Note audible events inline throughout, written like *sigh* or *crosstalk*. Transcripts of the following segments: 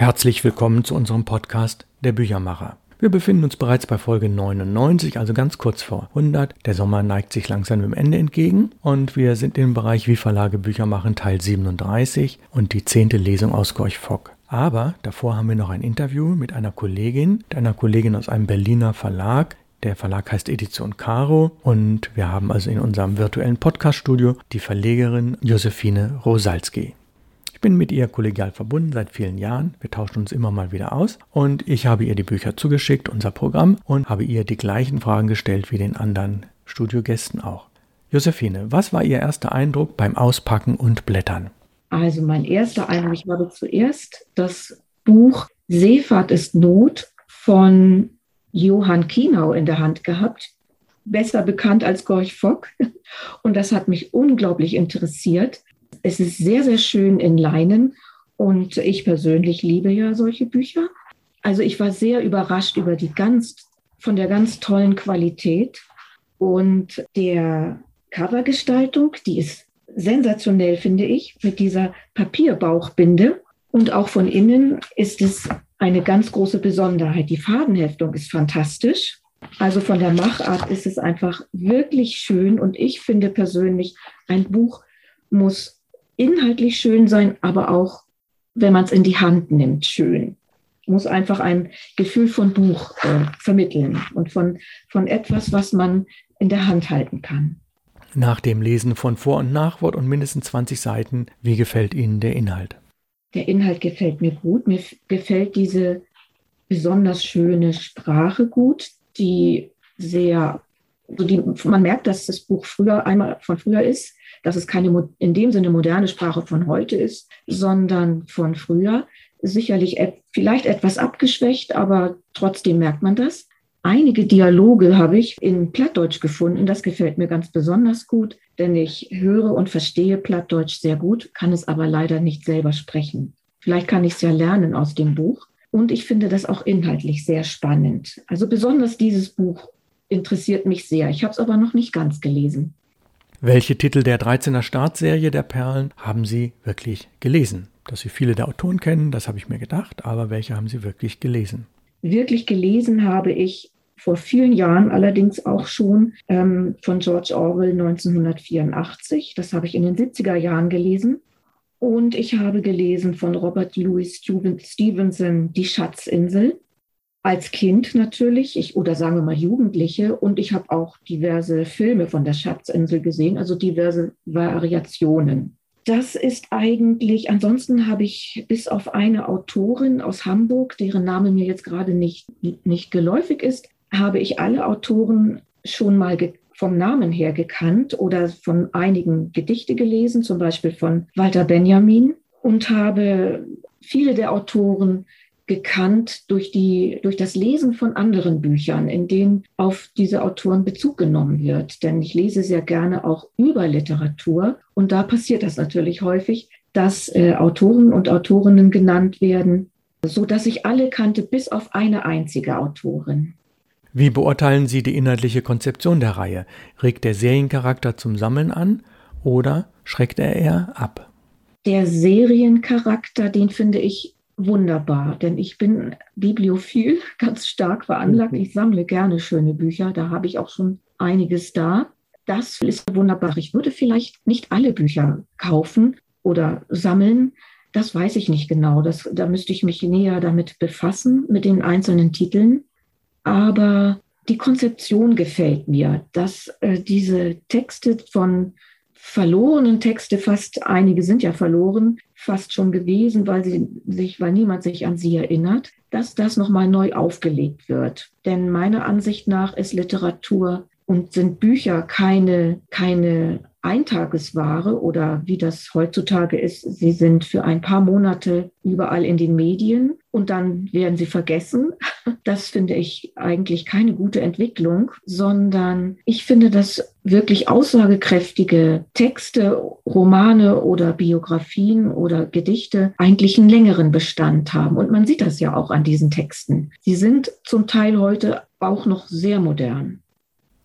Herzlich willkommen zu unserem Podcast Der Büchermacher. Wir befinden uns bereits bei Folge 99, also ganz kurz vor 100. Der Sommer neigt sich langsam dem Ende entgegen und wir sind im Bereich Wie Verlage Bücher machen Teil 37 und die zehnte Lesung aus Gorch Fock. Aber davor haben wir noch ein Interview mit einer Kollegin, mit einer Kollegin aus einem Berliner Verlag. Der Verlag heißt Edition Caro und wir haben also in unserem virtuellen Podcaststudio die Verlegerin Josephine Rosalski. Ich bin mit ihr kollegial verbunden seit vielen Jahren. Wir tauschen uns immer mal wieder aus. Und ich habe ihr die Bücher zugeschickt, unser Programm, und habe ihr die gleichen Fragen gestellt wie den anderen Studiogästen auch. Josephine, was war Ihr erster Eindruck beim Auspacken und Blättern? Also mein erster Eindruck, habe zuerst das Buch Seefahrt ist Not von Johann Kienau in der Hand gehabt, besser bekannt als Gorch Fock. Und das hat mich unglaublich interessiert. Es ist sehr, sehr schön in Leinen und ich persönlich liebe ja solche Bücher. Also ich war sehr überrascht über die ganz, von der ganz tollen Qualität und der Covergestaltung, die ist sensationell, finde ich, mit dieser Papierbauchbinde. Und auch von innen ist es eine ganz große Besonderheit. Die Fadenheftung ist fantastisch. Also von der Machart ist es einfach wirklich schön. Und ich finde persönlich, ein Buch muss inhaltlich schön sein, aber auch, wenn man es in die Hand nimmt, schön. Muss einfach ein Gefühl von Buch äh, vermitteln und von, von etwas, was man in der Hand halten kann. Nach dem Lesen von Vor- und Nachwort und mindestens 20 Seiten, wie gefällt Ihnen der Inhalt? Der Inhalt gefällt mir gut. Mir gefällt diese besonders schöne Sprache gut, die sehr, also die, man merkt, dass das Buch früher einmal von früher ist, dass es keine in dem Sinne moderne Sprache von heute ist, sondern von früher. Sicherlich vielleicht etwas abgeschwächt, aber trotzdem merkt man das. Einige Dialoge habe ich in Plattdeutsch gefunden. Das gefällt mir ganz besonders gut, denn ich höre und verstehe Plattdeutsch sehr gut, kann es aber leider nicht selber sprechen. Vielleicht kann ich es ja lernen aus dem Buch. Und ich finde das auch inhaltlich sehr spannend. Also besonders dieses Buch interessiert mich sehr. Ich habe es aber noch nicht ganz gelesen. Welche Titel der 13er Startserie der Perlen haben Sie wirklich gelesen? Dass Sie viele der Autoren kennen, das habe ich mir gedacht, aber welche haben Sie wirklich gelesen? Wirklich gelesen habe ich vor vielen Jahren allerdings auch schon ähm, von George Orwell 1984. Das habe ich in den 70er Jahren gelesen. Und ich habe gelesen von Robert Louis Stevenson Die Schatzinsel als Kind natürlich, ich, oder sagen wir mal Jugendliche. Und ich habe auch diverse Filme von der Schatzinsel gesehen, also diverse Variationen. Das ist eigentlich, ansonsten habe ich bis auf eine Autorin aus Hamburg, deren Name mir jetzt gerade nicht, nicht geläufig ist, habe ich alle Autoren schon mal vom Namen her gekannt oder von einigen Gedichte gelesen, zum Beispiel von Walter Benjamin und habe viele der Autoren gekannt durch, die, durch das Lesen von anderen Büchern, in denen auf diese Autoren Bezug genommen wird. Denn ich lese sehr gerne auch über Literatur und da passiert das natürlich häufig, dass äh, Autoren und Autorinnen genannt werden, so dass ich alle kannte, bis auf eine einzige Autorin. Wie beurteilen Sie die inhaltliche Konzeption der Reihe? Regt der Seriencharakter zum Sammeln an oder schreckt er eher ab? Der Seriencharakter, den finde ich wunderbar, denn ich bin bibliophil, *laughs* ganz stark veranlagt. Mhm. Ich sammle gerne schöne Bücher, da habe ich auch schon einiges da. Das ist wunderbar. Ich würde vielleicht nicht alle Bücher kaufen oder sammeln. Das weiß ich nicht genau. Das, da müsste ich mich näher damit befassen, mit den einzelnen Titeln. Aber die Konzeption gefällt mir, dass äh, diese Texte von verlorenen Texte, fast einige sind ja verloren, fast schon gewesen, weil sie sich, weil niemand sich an sie erinnert, dass das nochmal neu aufgelegt wird. Denn meiner Ansicht nach ist Literatur und sind Bücher keine, keine Eintagesware oder wie das heutzutage ist, sie sind für ein paar Monate überall in den Medien und dann werden sie vergessen. *laughs* Das finde ich eigentlich keine gute Entwicklung, sondern ich finde, dass wirklich aussagekräftige Texte, Romane oder Biografien oder Gedichte eigentlich einen längeren Bestand haben. Und man sieht das ja auch an diesen Texten. Sie sind zum Teil heute auch noch sehr modern.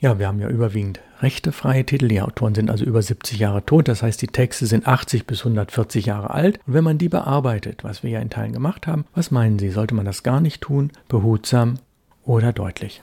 Ja, wir haben ja überwiegend rechtefreie Titel. Die Autoren sind also über 70 Jahre tot. Das heißt, die Texte sind 80 bis 140 Jahre alt. Und wenn man die bearbeitet, was wir ja in Teilen gemacht haben, was meinen Sie? Sollte man das gar nicht tun? Behutsam oder deutlich?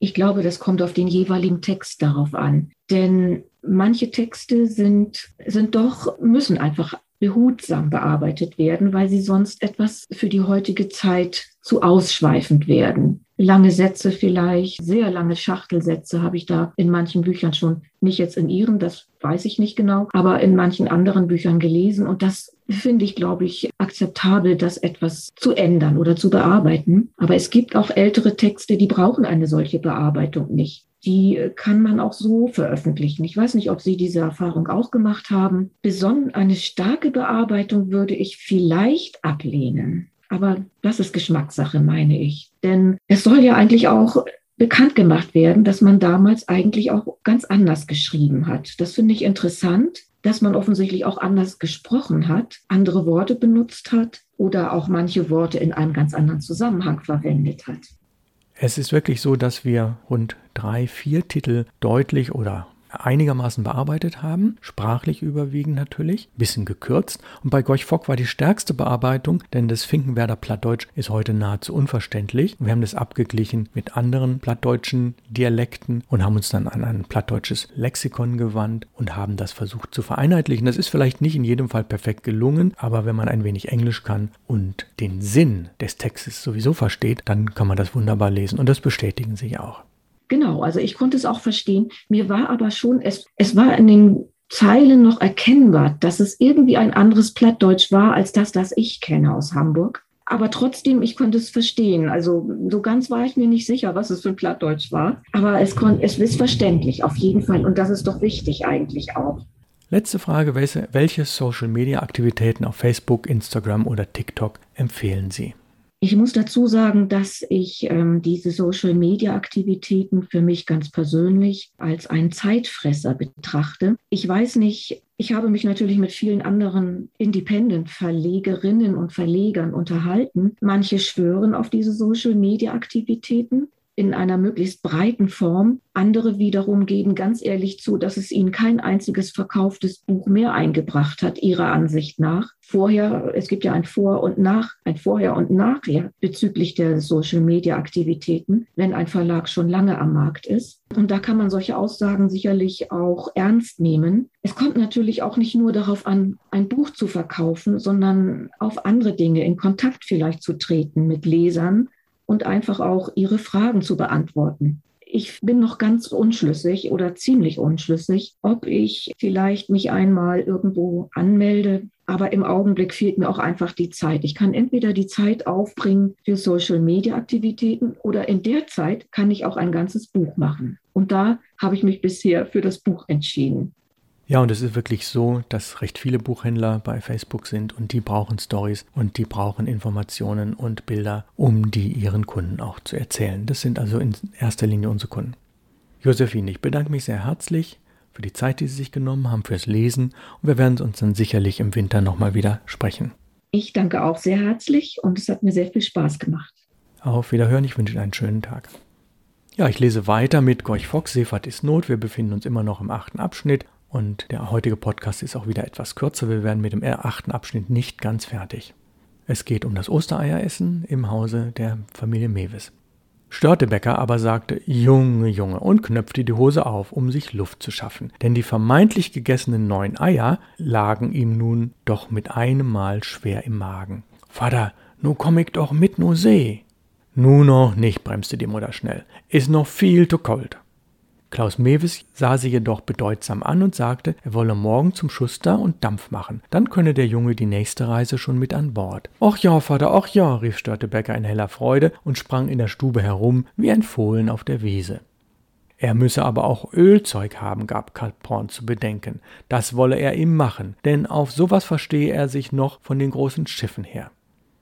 Ich glaube, das kommt auf den jeweiligen Text darauf an. Denn manche Texte sind, sind doch, müssen einfach behutsam bearbeitet werden, weil sie sonst etwas für die heutige Zeit zu ausschweifend werden. Lange Sätze vielleicht, sehr lange Schachtelsätze habe ich da in manchen Büchern schon, nicht jetzt in Ihren, das weiß ich nicht genau, aber in manchen anderen Büchern gelesen. Und das finde ich, glaube ich, akzeptabel, das etwas zu ändern oder zu bearbeiten. Aber es gibt auch ältere Texte, die brauchen eine solche Bearbeitung nicht die kann man auch so veröffentlichen. Ich weiß nicht, ob Sie diese Erfahrung auch gemacht haben. Besonnen eine starke Bearbeitung würde ich vielleicht ablehnen. Aber das ist Geschmackssache, meine ich. Denn es soll ja eigentlich auch bekannt gemacht werden, dass man damals eigentlich auch ganz anders geschrieben hat. Das finde ich interessant, dass man offensichtlich auch anders gesprochen hat, andere Worte benutzt hat oder auch manche Worte in einem ganz anderen Zusammenhang verwendet hat. Es ist wirklich so, dass wir rund drei, vier Titel deutlich oder einigermaßen bearbeitet haben, sprachlich überwiegend natürlich, bisschen gekürzt. Und bei Gorch Fock war die stärkste Bearbeitung, denn das Finkenwerder Plattdeutsch ist heute nahezu unverständlich. Wir haben das abgeglichen mit anderen plattdeutschen Dialekten und haben uns dann an ein plattdeutsches Lexikon gewandt und haben das versucht zu vereinheitlichen. Das ist vielleicht nicht in jedem Fall perfekt gelungen, aber wenn man ein wenig Englisch kann und den Sinn des Textes sowieso versteht, dann kann man das wunderbar lesen und das bestätigen sie auch. Genau, also ich konnte es auch verstehen. Mir war aber schon, es, es war in den Zeilen noch erkennbar, dass es irgendwie ein anderes Plattdeutsch war als das, das ich kenne aus Hamburg. Aber trotzdem, ich konnte es verstehen. Also so ganz war ich mir nicht sicher, was es für ein Plattdeutsch war. Aber es, kon es ist verständlich, auf jeden Fall. Und das ist doch wichtig eigentlich auch. Letzte Frage, welche, welche Social-Media-Aktivitäten auf Facebook, Instagram oder TikTok empfehlen Sie? Ich muss dazu sagen, dass ich ähm, diese Social-Media-Aktivitäten für mich ganz persönlich als einen Zeitfresser betrachte. Ich weiß nicht, ich habe mich natürlich mit vielen anderen Independent-Verlegerinnen und Verlegern unterhalten. Manche schwören auf diese Social-Media-Aktivitäten in einer möglichst breiten Form. Andere wiederum geben ganz ehrlich zu, dass es ihnen kein einziges verkauftes Buch mehr eingebracht hat, ihrer Ansicht nach. Vorher, es gibt ja ein Vor und Nach, ein Vorher und Nachher bezüglich der Social Media Aktivitäten, wenn ein Verlag schon lange am Markt ist. Und da kann man solche Aussagen sicherlich auch ernst nehmen. Es kommt natürlich auch nicht nur darauf an, ein Buch zu verkaufen, sondern auf andere Dinge in Kontakt vielleicht zu treten mit Lesern und einfach auch ihre Fragen zu beantworten. Ich bin noch ganz unschlüssig oder ziemlich unschlüssig, ob ich vielleicht mich einmal irgendwo anmelde. Aber im Augenblick fehlt mir auch einfach die Zeit. Ich kann entweder die Zeit aufbringen für Social-Media-Aktivitäten oder in der Zeit kann ich auch ein ganzes Buch machen. Und da habe ich mich bisher für das Buch entschieden. Ja, und es ist wirklich so, dass recht viele Buchhändler bei Facebook sind und die brauchen Stories und die brauchen Informationen und Bilder, um die ihren Kunden auch zu erzählen. Das sind also in erster Linie unsere Kunden. Josephine, ich bedanke mich sehr herzlich für die Zeit, die Sie sich genommen haben, fürs Lesen und wir werden uns dann sicherlich im Winter nochmal wieder sprechen. Ich danke auch sehr herzlich und es hat mir sehr viel Spaß gemacht. Auf Wiederhören, ich wünsche Ihnen einen schönen Tag. Ja, ich lese weiter mit Gorch Fox, Seefahrt ist Not. Wir befinden uns immer noch im achten Abschnitt und der heutige Podcast ist auch wieder etwas kürzer. Wir werden mit dem achten Abschnitt nicht ganz fertig. Es geht um das Ostereieressen im Hause der Familie Mewis. Störtebecker aber sagte, Junge, Junge, und knöpfte die Hose auf, um sich Luft zu schaffen. Denn die vermeintlich gegessenen neun Eier lagen ihm nun doch mit einem Mal schwer im Magen. Vater, nu komm ich doch mit nu See. Nu noch nicht, bremste die Mutter schnell. Ist noch viel zu kalt. Klaus Mewes sah sie jedoch bedeutsam an und sagte, er wolle morgen zum Schuster und Dampf machen. Dann könne der Junge die nächste Reise schon mit an Bord. Och ja, Vater, och ja, rief Störtebecker in heller Freude und sprang in der Stube herum wie ein Fohlen auf der Wiese. Er müsse aber auch Ölzeug haben, gab Kaltborn zu bedenken. Das wolle er ihm machen, denn auf sowas verstehe er sich noch von den großen Schiffen her.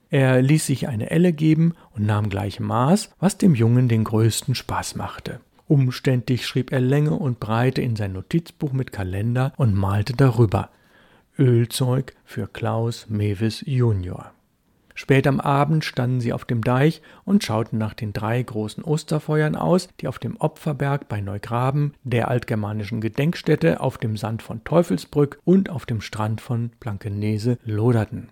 Er ließ sich eine Elle geben und nahm gleich Maß, was dem Jungen den größten Spaß machte. Umständlich schrieb er Länge und Breite in sein Notizbuch mit Kalender und malte darüber Ölzeug für Klaus Mewis Junior. Spät am Abend standen sie auf dem Deich und schauten nach den drei großen Osterfeuern aus, die auf dem Opferberg bei Neugraben, der altgermanischen Gedenkstätte, auf dem Sand von Teufelsbrück und auf dem Strand von Blankenese loderten.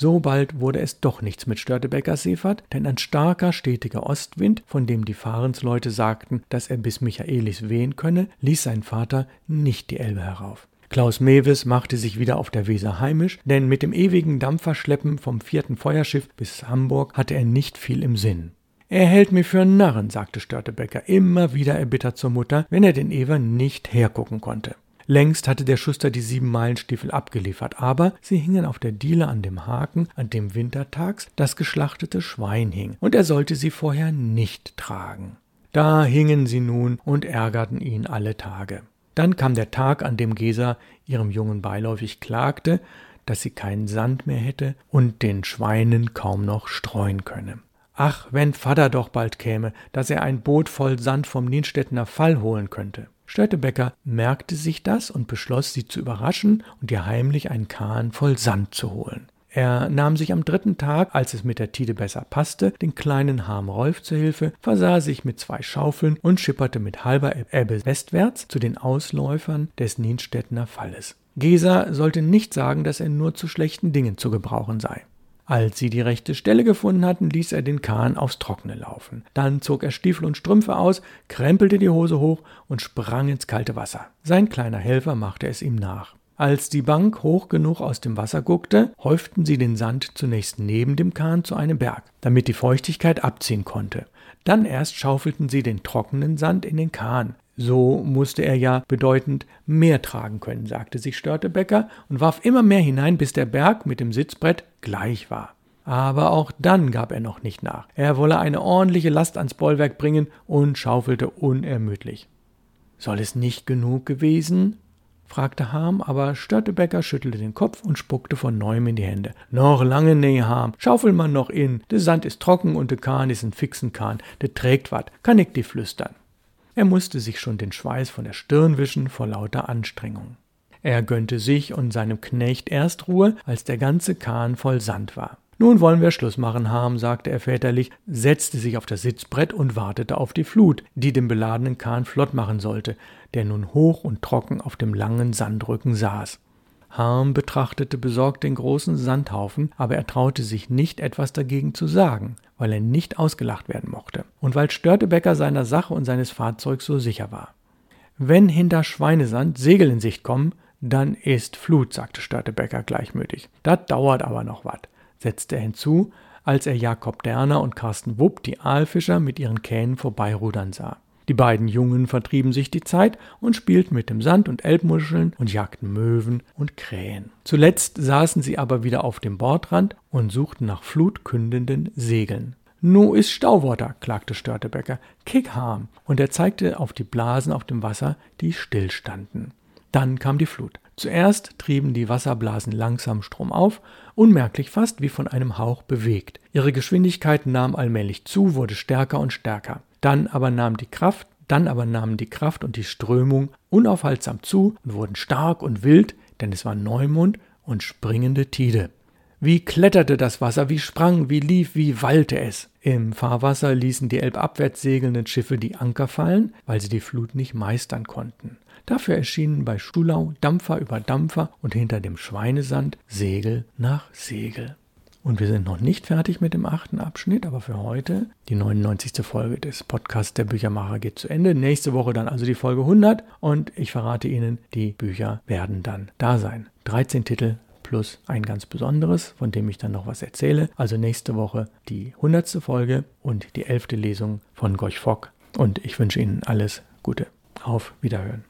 So bald wurde es doch nichts mit Störtebeckers Seefahrt, denn ein starker, stetiger Ostwind, von dem die Fahrensleute sagten, dass er bis Michaelis wehen könne, ließ sein Vater nicht die Elbe herauf. Klaus Mewes machte sich wieder auf der Weser heimisch, denn mit dem ewigen Dampferschleppen vom vierten Feuerschiff bis Hamburg hatte er nicht viel im Sinn. Er hält mich für einen Narren, sagte Störtebecker immer wieder erbittert zur Mutter, wenn er den Ewer nicht hergucken konnte. Längst hatte der Schuster die sieben Meilenstiefel abgeliefert, aber sie hingen auf der Diele an dem Haken, an dem wintertags das geschlachtete Schwein hing, und er sollte sie vorher nicht tragen. Da hingen sie nun und ärgerten ihn alle Tage. Dann kam der Tag, an dem Gesa ihrem Jungen beiläufig klagte, dass sie keinen Sand mehr hätte und den Schweinen kaum noch streuen könne. Ach, wenn Vater doch bald käme, dass er ein Boot voll Sand vom Nienstedtener Fall holen könnte. Störtebecker merkte sich das und beschloss, sie zu überraschen und ihr heimlich einen Kahn voll Sand zu holen. Er nahm sich am dritten Tag, als es mit der Tide besser passte, den kleinen Harm Rolf zu Hilfe, versah sich mit zwei Schaufeln und schipperte mit halber Ebbe westwärts zu den Ausläufern des Nienstedtener Falles. Gesa sollte nicht sagen, dass er nur zu schlechten Dingen zu gebrauchen sei. Als sie die rechte Stelle gefunden hatten, ließ er den Kahn aufs Trockene laufen. Dann zog er Stiefel und Strümpfe aus, krempelte die Hose hoch und sprang ins kalte Wasser. Sein kleiner Helfer machte es ihm nach. Als die Bank hoch genug aus dem Wasser guckte, häuften sie den Sand zunächst neben dem Kahn zu einem Berg, damit die Feuchtigkeit abziehen konnte. Dann erst schaufelten sie den trockenen Sand in den Kahn. So musste er ja bedeutend mehr tragen können, sagte sich Störtebecker und warf immer mehr hinein, bis der Berg mit dem Sitzbrett gleich war. Aber auch dann gab er noch nicht nach. Er wolle eine ordentliche Last ans Bollwerk bringen und schaufelte unermüdlich. Soll es nicht genug gewesen? fragte Harm, aber Störtebecker schüttelte den Kopf und spuckte von neuem in die Hände. Noch lange nee, Harm. Schaufel man noch in. Der Sand ist trocken und der Kahn ist ein fixen Kahn. Der trägt wat. Kann ich die flüstern. Er musste sich schon den Schweiß von der Stirn wischen vor lauter Anstrengung. Er gönnte sich und seinem Knecht erst Ruhe, als der ganze Kahn voll Sand war. Nun wollen wir Schluss machen, Harm, sagte er väterlich, setzte sich auf das Sitzbrett und wartete auf die Flut, die den beladenen Kahn flott machen sollte, der nun hoch und trocken auf dem langen Sandrücken saß. Harm betrachtete besorgt den großen Sandhaufen, aber er traute sich nicht etwas dagegen zu sagen, weil er nicht ausgelacht werden mochte und weil Störtebecker seiner Sache und seines Fahrzeugs so sicher war. Wenn hinter Schweinesand Segel in Sicht kommen, dann ist Flut, sagte Störtebecker gleichmütig. Das dauert aber noch wat, setzte er hinzu, als er Jakob Derner und Carsten Wupp die Aalfischer mit ihren Kähnen vorbeirudern sah. Die beiden Jungen vertrieben sich die Zeit und spielten mit dem Sand und Elbmuscheln und jagten Möwen und Krähen. Zuletzt saßen sie aber wieder auf dem Bordrand und suchten nach flutkündenden Segeln. Nu ist Stauwater, klagte Störtebecker. Kick harm. Und er zeigte auf die Blasen auf dem Wasser, die stillstanden. Dann kam die Flut. Zuerst trieben die Wasserblasen langsam Strom auf, unmerklich fast wie von einem Hauch bewegt. Ihre Geschwindigkeit nahm allmählich zu, wurde stärker und stärker. Dann aber nahm die Kraft, dann aber nahmen die Kraft und die Strömung unaufhaltsam zu und wurden stark und wild, denn es war Neumond und springende Tide. Wie kletterte das Wasser, wie sprang, wie lief, wie wallte es. Im Fahrwasser ließen die elbabwärts segelnden Schiffe die Anker fallen, weil sie die Flut nicht meistern konnten. Dafür erschienen bei Stulau Dampfer über Dampfer und hinter dem Schweinesand Segel nach Segel. Und wir sind noch nicht fertig mit dem achten Abschnitt, aber für heute die 99. Folge des Podcasts Der Büchermacher geht zu Ende. Nächste Woche dann also die Folge 100 und ich verrate Ihnen, die Bücher werden dann da sein. 13 Titel plus ein ganz besonderes, von dem ich dann noch was erzähle. Also nächste Woche die 100. Folge und die 11. Lesung von Gorch Fock. Und ich wünsche Ihnen alles Gute. Auf Wiederhören.